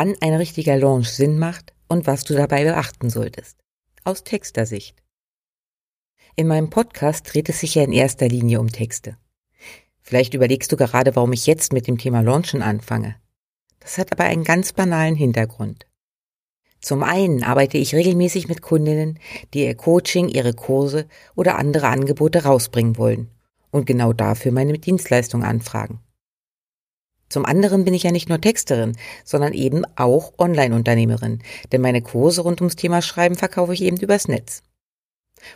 Wann ein richtiger Launch Sinn macht und was du dabei beachten solltest. Aus Textersicht. In meinem Podcast dreht es sich ja in erster Linie um Texte. Vielleicht überlegst du gerade, warum ich jetzt mit dem Thema Launchen anfange. Das hat aber einen ganz banalen Hintergrund. Zum einen arbeite ich regelmäßig mit Kundinnen, die ihr Coaching, ihre Kurse oder andere Angebote rausbringen wollen und genau dafür meine Dienstleistung anfragen. Zum anderen bin ich ja nicht nur Texterin, sondern eben auch Online-Unternehmerin, denn meine Kurse rund ums Thema Schreiben verkaufe ich eben übers Netz.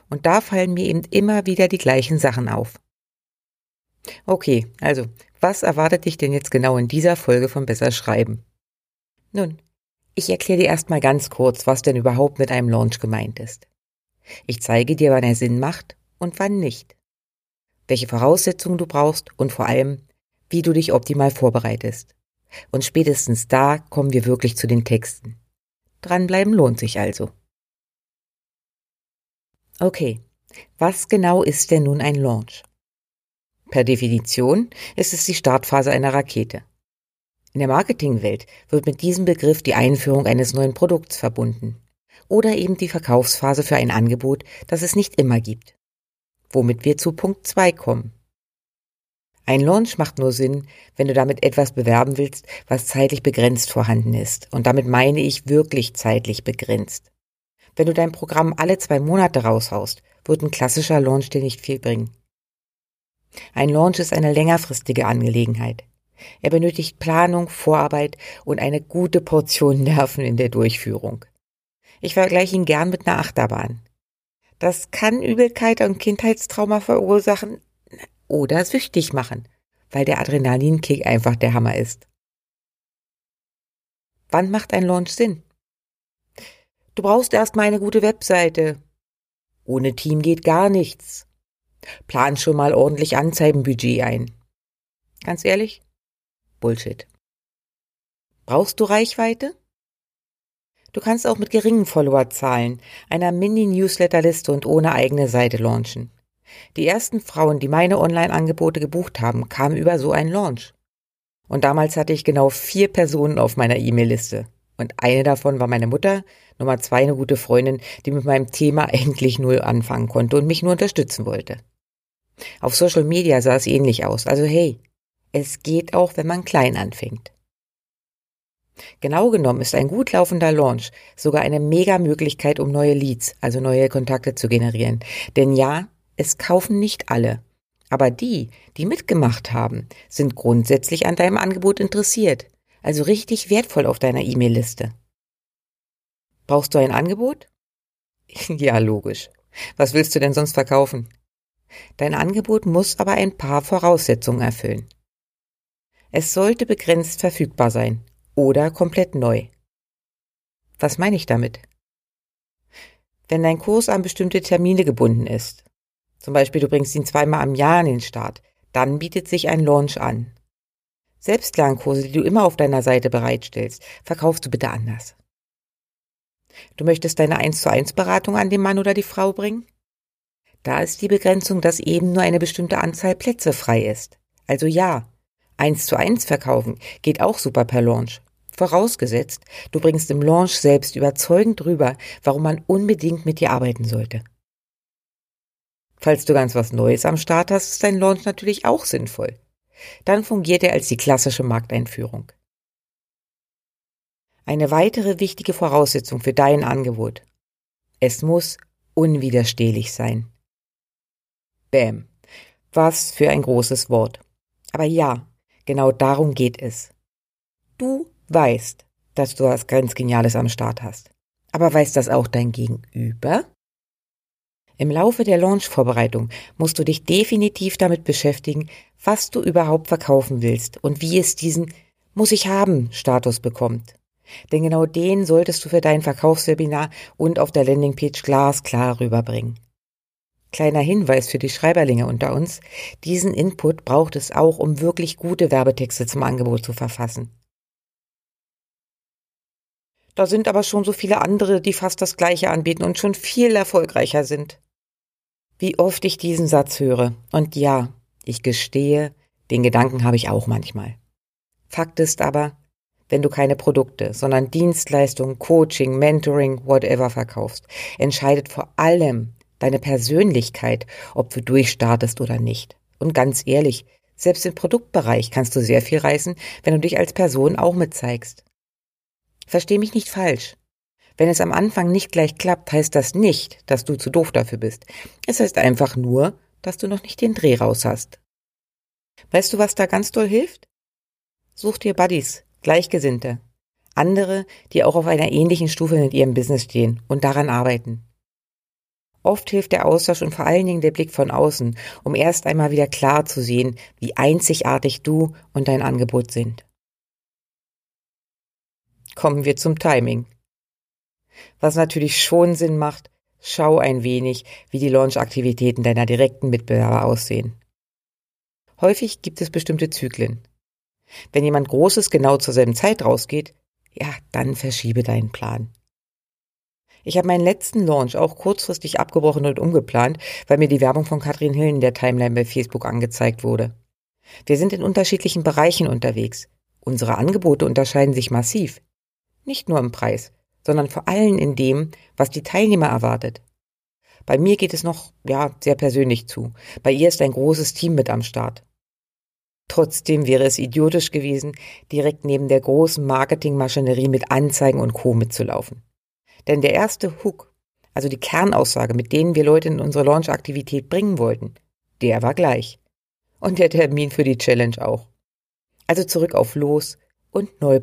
Und da fallen mir eben immer wieder die gleichen Sachen auf. Okay, also, was erwartet dich denn jetzt genau in dieser Folge von Besser Schreiben? Nun, ich erkläre dir erstmal ganz kurz, was denn überhaupt mit einem Launch gemeint ist. Ich zeige dir, wann er Sinn macht und wann nicht. Welche Voraussetzungen du brauchst und vor allem, wie du dich optimal vorbereitest. Und spätestens da kommen wir wirklich zu den Texten. Dranbleiben lohnt sich also. Okay, was genau ist denn nun ein Launch? Per Definition ist es die Startphase einer Rakete. In der Marketingwelt wird mit diesem Begriff die Einführung eines neuen Produkts verbunden oder eben die Verkaufsphase für ein Angebot, das es nicht immer gibt. Womit wir zu Punkt 2 kommen. Ein Launch macht nur Sinn, wenn du damit etwas bewerben willst, was zeitlich begrenzt vorhanden ist. Und damit meine ich wirklich zeitlich begrenzt. Wenn du dein Programm alle zwei Monate raushaust, wird ein klassischer Launch dir nicht viel bringen. Ein Launch ist eine längerfristige Angelegenheit. Er benötigt Planung, Vorarbeit und eine gute Portion Nerven in der Durchführung. Ich vergleiche ihn gern mit einer Achterbahn. Das kann Übelkeit und Kindheitstrauma verursachen, oder süchtig machen, weil der Adrenalinkick einfach der Hammer ist. Wann macht ein Launch Sinn? Du brauchst erstmal eine gute Webseite. Ohne Team geht gar nichts. Plan schon mal ordentlich Anzeigenbudget ein. Ganz ehrlich? Bullshit. Brauchst du Reichweite? Du kannst auch mit geringen Followerzahlen, einer Mini-Newsletterliste und ohne eigene Seite launchen. Die ersten Frauen, die meine Online-Angebote gebucht haben, kamen über so einen Launch. Und damals hatte ich genau vier Personen auf meiner E-Mail-Liste. Und eine davon war meine Mutter, Nummer zwei eine gute Freundin, die mit meinem Thema endlich null anfangen konnte und mich nur unterstützen wollte. Auf Social Media sah es ähnlich aus. Also hey, es geht auch, wenn man klein anfängt. Genau genommen ist ein gut laufender Launch sogar eine mega Möglichkeit, um neue Leads, also neue Kontakte zu generieren. Denn ja, es kaufen nicht alle. Aber die, die mitgemacht haben, sind grundsätzlich an deinem Angebot interessiert, also richtig wertvoll auf deiner E-Mail-Liste. Brauchst du ein Angebot? ja, logisch. Was willst du denn sonst verkaufen? Dein Angebot muss aber ein paar Voraussetzungen erfüllen. Es sollte begrenzt verfügbar sein oder komplett neu. Was meine ich damit? Wenn dein Kurs an bestimmte Termine gebunden ist, zum Beispiel, du bringst ihn zweimal am Jahr an den Start. Dann bietet sich ein Launch an. Selbstlernkurse, die du immer auf deiner Seite bereitstellst, verkaufst du bitte anders. Du möchtest deine 1 zu 1 Beratung an den Mann oder die Frau bringen? Da ist die Begrenzung, dass eben nur eine bestimmte Anzahl Plätze frei ist. Also ja, 1 zu 1 verkaufen geht auch super per Launch. Vorausgesetzt, du bringst im Launch selbst überzeugend rüber, warum man unbedingt mit dir arbeiten sollte. Falls du ganz was Neues am Start hast, ist dein Launch natürlich auch sinnvoll. Dann fungiert er als die klassische Markteinführung. Eine weitere wichtige Voraussetzung für dein Angebot. Es muss unwiderstehlich sein. Bäm. Was für ein großes Wort. Aber ja, genau darum geht es. Du weißt, dass du was ganz Geniales am Start hast. Aber weiß das auch dein Gegenüber? Im Laufe der Launch-Vorbereitung musst du dich definitiv damit beschäftigen, was du überhaupt verkaufen willst und wie es diesen muss ich haben Status bekommt. Denn genau den solltest du für dein Verkaufswebinar und auf der Landingpage glasklar rüberbringen. Kleiner Hinweis für die Schreiberlinge unter uns. Diesen Input braucht es auch, um wirklich gute Werbetexte zum Angebot zu verfassen. Da sind aber schon so viele andere, die fast das Gleiche anbieten und schon viel erfolgreicher sind. Wie oft ich diesen Satz höre. Und ja, ich gestehe, den Gedanken habe ich auch manchmal. Fakt ist aber, wenn du keine Produkte, sondern Dienstleistungen, Coaching, Mentoring, whatever verkaufst, entscheidet vor allem deine Persönlichkeit, ob du durchstartest oder nicht. Und ganz ehrlich, selbst im Produktbereich kannst du sehr viel reißen, wenn du dich als Person auch mitzeigst. Versteh mich nicht falsch. Wenn es am Anfang nicht gleich klappt, heißt das nicht, dass du zu doof dafür bist. Es heißt einfach nur, dass du noch nicht den Dreh raus hast. Weißt du, was da ganz doll hilft? Such dir Buddies, Gleichgesinnte, andere, die auch auf einer ähnlichen Stufe mit ihrem Business stehen und daran arbeiten. Oft hilft der Austausch und vor allen Dingen der Blick von außen, um erst einmal wieder klar zu sehen, wie einzigartig du und dein Angebot sind. Kommen wir zum Timing. Was natürlich schon Sinn macht, schau ein wenig, wie die Launch-Aktivitäten deiner direkten Mitbewerber aussehen. Häufig gibt es bestimmte Zyklen. Wenn jemand Großes genau zur selben Zeit rausgeht, ja, dann verschiebe deinen Plan. Ich habe meinen letzten Launch auch kurzfristig abgebrochen und umgeplant, weil mir die Werbung von Katrin Hill in der Timeline bei Facebook angezeigt wurde. Wir sind in unterschiedlichen Bereichen unterwegs. Unsere Angebote unterscheiden sich massiv. Nicht nur im Preis, sondern vor allem in dem, was die Teilnehmer erwartet. Bei mir geht es noch, ja, sehr persönlich zu. Bei ihr ist ein großes Team mit am Start. Trotzdem wäre es idiotisch gewesen, direkt neben der großen Marketingmaschinerie mit Anzeigen und Co. mitzulaufen. Denn der erste Hook, also die Kernaussage, mit denen wir Leute in unsere Launch-Aktivität bringen wollten, der war gleich. Und der Termin für die Challenge auch. Also zurück auf Los und neu.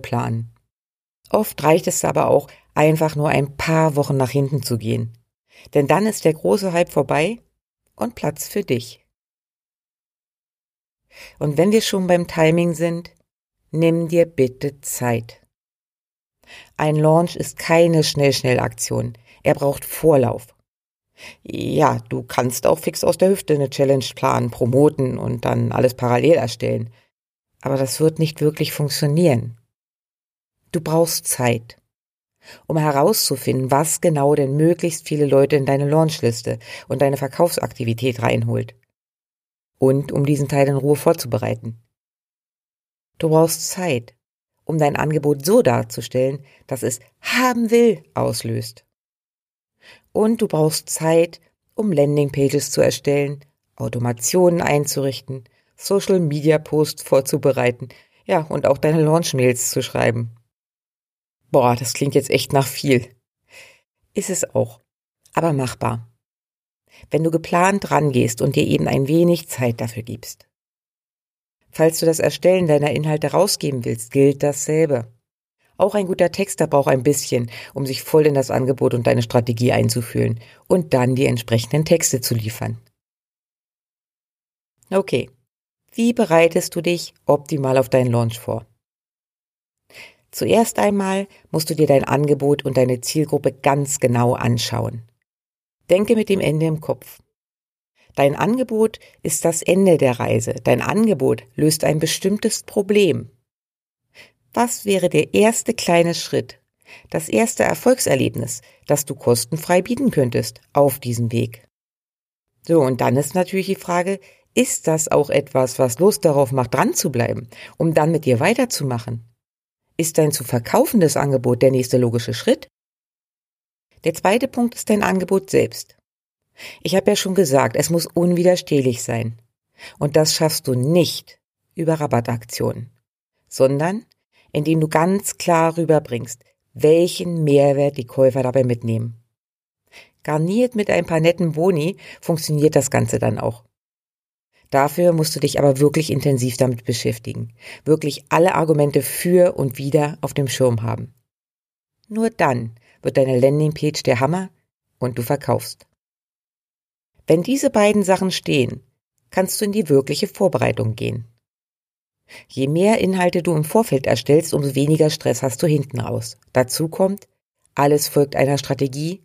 Oft reicht es aber auch, einfach nur ein paar Wochen nach hinten zu gehen. Denn dann ist der große Hype vorbei und Platz für dich. Und wenn wir schon beim Timing sind, nimm dir bitte Zeit. Ein Launch ist keine Schnell-Schnell-Aktion. Er braucht Vorlauf. Ja, du kannst auch fix aus der Hüfte eine Challenge planen, promoten und dann alles parallel erstellen. Aber das wird nicht wirklich funktionieren. Du brauchst Zeit, um herauszufinden, was genau denn möglichst viele Leute in deine Launchliste und deine Verkaufsaktivität reinholt. Und um diesen Teil in Ruhe vorzubereiten. Du brauchst Zeit, um dein Angebot so darzustellen, dass es haben will auslöst. Und du brauchst Zeit, um Landingpages zu erstellen, Automationen einzurichten, Social Media Posts vorzubereiten, ja, und auch deine Launch Mails zu schreiben. Boah, das klingt jetzt echt nach viel. Ist es auch, aber machbar. Wenn du geplant rangehst und dir eben ein wenig Zeit dafür gibst. Falls du das Erstellen deiner Inhalte rausgeben willst, gilt dasselbe. Auch ein guter Texter braucht ein bisschen, um sich voll in das Angebot und deine Strategie einzufühlen und dann die entsprechenden Texte zu liefern. Okay, wie bereitest du dich optimal auf deinen Launch vor? Zuerst einmal musst du dir dein Angebot und deine Zielgruppe ganz genau anschauen. Denke mit dem Ende im Kopf. Dein Angebot ist das Ende der Reise. Dein Angebot löst ein bestimmtes Problem. Was wäre der erste kleine Schritt, das erste Erfolgserlebnis, das du kostenfrei bieten könntest auf diesem Weg? So, und dann ist natürlich die Frage, ist das auch etwas, was Lust darauf macht, dran zu bleiben, um dann mit dir weiterzumachen? Ist dein zu verkaufendes Angebot der nächste logische Schritt? Der zweite Punkt ist dein Angebot selbst. Ich habe ja schon gesagt, es muss unwiderstehlich sein. Und das schaffst du nicht über Rabattaktionen, sondern indem du ganz klar rüberbringst, welchen Mehrwert die Käufer dabei mitnehmen. Garniert mit ein paar netten Boni funktioniert das Ganze dann auch. Dafür musst du dich aber wirklich intensiv damit beschäftigen, wirklich alle Argumente für und wider auf dem Schirm haben. Nur dann wird deine Landingpage der Hammer und du verkaufst. Wenn diese beiden Sachen stehen, kannst du in die wirkliche Vorbereitung gehen. Je mehr Inhalte du im Vorfeld erstellst, umso weniger Stress hast du hinten raus. Dazu kommt, alles folgt einer Strategie,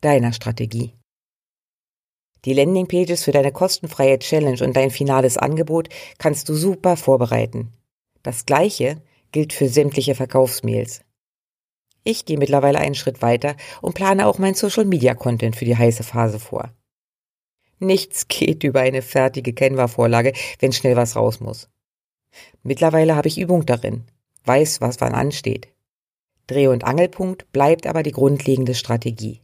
deiner Strategie. Die Landingpages für deine kostenfreie Challenge und dein finales Angebot kannst du super vorbereiten. Das gleiche gilt für sämtliche Verkaufsmails. Ich gehe mittlerweile einen Schritt weiter und plane auch mein Social Media Content für die heiße Phase vor. Nichts geht über eine fertige Canva-Vorlage, wenn schnell was raus muss. Mittlerweile habe ich Übung darin, weiß, was wann ansteht. Dreh- und Angelpunkt bleibt aber die grundlegende Strategie.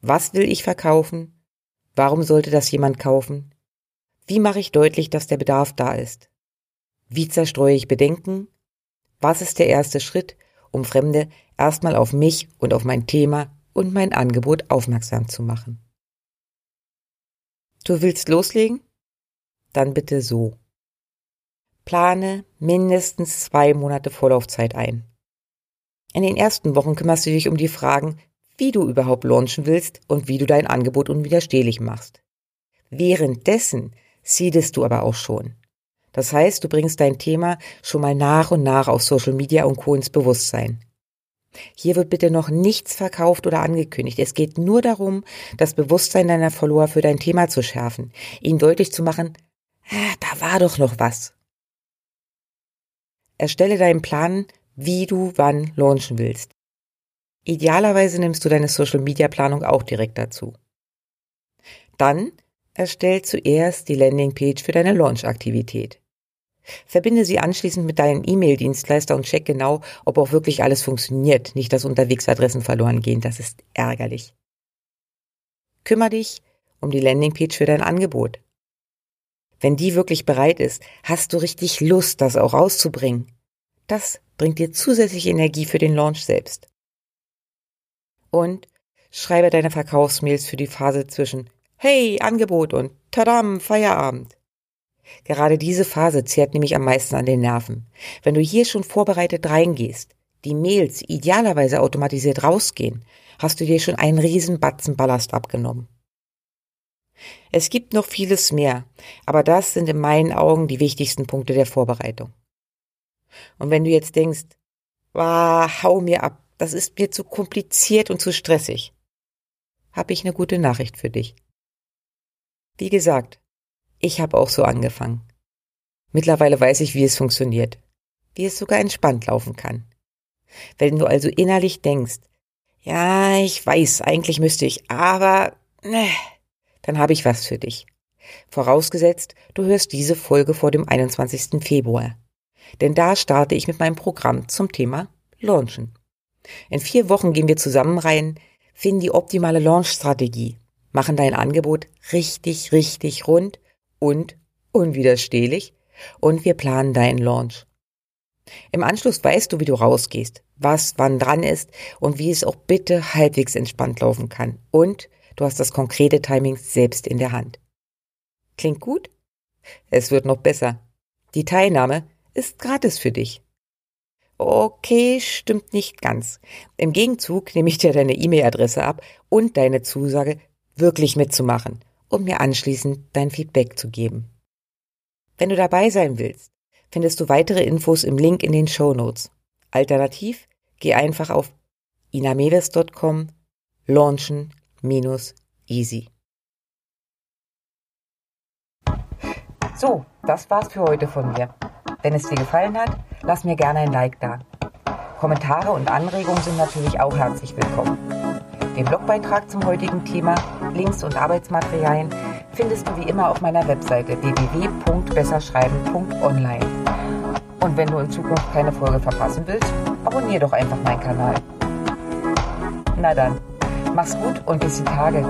Was will ich verkaufen? Warum sollte das jemand kaufen? Wie mache ich deutlich, dass der Bedarf da ist? Wie zerstreue ich Bedenken? Was ist der erste Schritt, um Fremde erstmal auf mich und auf mein Thema und mein Angebot aufmerksam zu machen? Du willst loslegen? Dann bitte so. Plane mindestens zwei Monate Vorlaufzeit ein. In den ersten Wochen kümmerst du dich um die Fragen, wie du überhaupt launchen willst und wie du dein Angebot unwiderstehlich machst. Währenddessen seedest du aber auch schon. Das heißt, du bringst dein Thema schon mal nach und nach auf Social Media und Co. ins Bewusstsein. Hier wird bitte noch nichts verkauft oder angekündigt. Es geht nur darum, das Bewusstsein deiner Follower für dein Thema zu schärfen, ihnen deutlich zu machen, ah, da war doch noch was. Erstelle deinen Plan, wie du wann launchen willst. Idealerweise nimmst du deine Social-Media-Planung auch direkt dazu. Dann erstell zuerst die Landingpage für deine Launch-Aktivität. Verbinde sie anschließend mit deinem E-Mail-Dienstleister und check genau, ob auch wirklich alles funktioniert, nicht dass unterwegs Adressen verloren gehen, das ist ärgerlich. Kümmer dich um die Landingpage für dein Angebot. Wenn die wirklich bereit ist, hast du richtig Lust, das auch rauszubringen. Das bringt dir zusätzliche Energie für den Launch selbst und schreibe deine Verkaufsmails für die Phase zwischen Hey, Angebot und Tadam, Feierabend. Gerade diese Phase zehrt nämlich am meisten an den Nerven. Wenn du hier schon vorbereitet reingehst, die Mails idealerweise automatisiert rausgehen, hast du dir schon einen riesen Batzen Ballast abgenommen. Es gibt noch vieles mehr, aber das sind in meinen Augen die wichtigsten Punkte der Vorbereitung. Und wenn du jetzt denkst, ah, hau mir ab, das ist mir zu kompliziert und zu stressig. Hab ich eine gute Nachricht für dich. Wie gesagt, ich habe auch so angefangen. Mittlerweile weiß ich, wie es funktioniert, wie es sogar entspannt laufen kann. Wenn du also innerlich denkst, ja, ich weiß, eigentlich müsste ich, aber, ne, dann habe ich was für dich. Vorausgesetzt, du hörst diese Folge vor dem 21. Februar. Denn da starte ich mit meinem Programm zum Thema Launchen. In vier Wochen gehen wir zusammen rein, finden die optimale Launch-Strategie, machen dein Angebot richtig, richtig rund und unwiderstehlich und wir planen deinen Launch. Im Anschluss weißt du, wie du rausgehst, was wann dran ist und wie es auch bitte halbwegs entspannt laufen kann. Und du hast das konkrete Timing selbst in der Hand. Klingt gut? Es wird noch besser. Die Teilnahme ist gratis für dich. Okay, stimmt nicht ganz. Im Gegenzug nehme ich dir deine E-Mail-Adresse ab und deine Zusage, wirklich mitzumachen und mir anschließend dein Feedback zu geben. Wenn du dabei sein willst, findest du weitere Infos im Link in den Show Notes. Alternativ geh einfach auf inamedes.com launchen So, das war's für heute von mir. Wenn es dir gefallen hat, lass mir gerne ein Like da. Kommentare und Anregungen sind natürlich auch herzlich willkommen. Den Blogbeitrag zum heutigen Thema, Links und Arbeitsmaterialien findest du wie immer auf meiner Webseite www.besserschreiben.online. Und wenn du in Zukunft keine Folge verpassen willst, abonniere doch einfach meinen Kanal. Na dann, mach's gut und bis die Tage.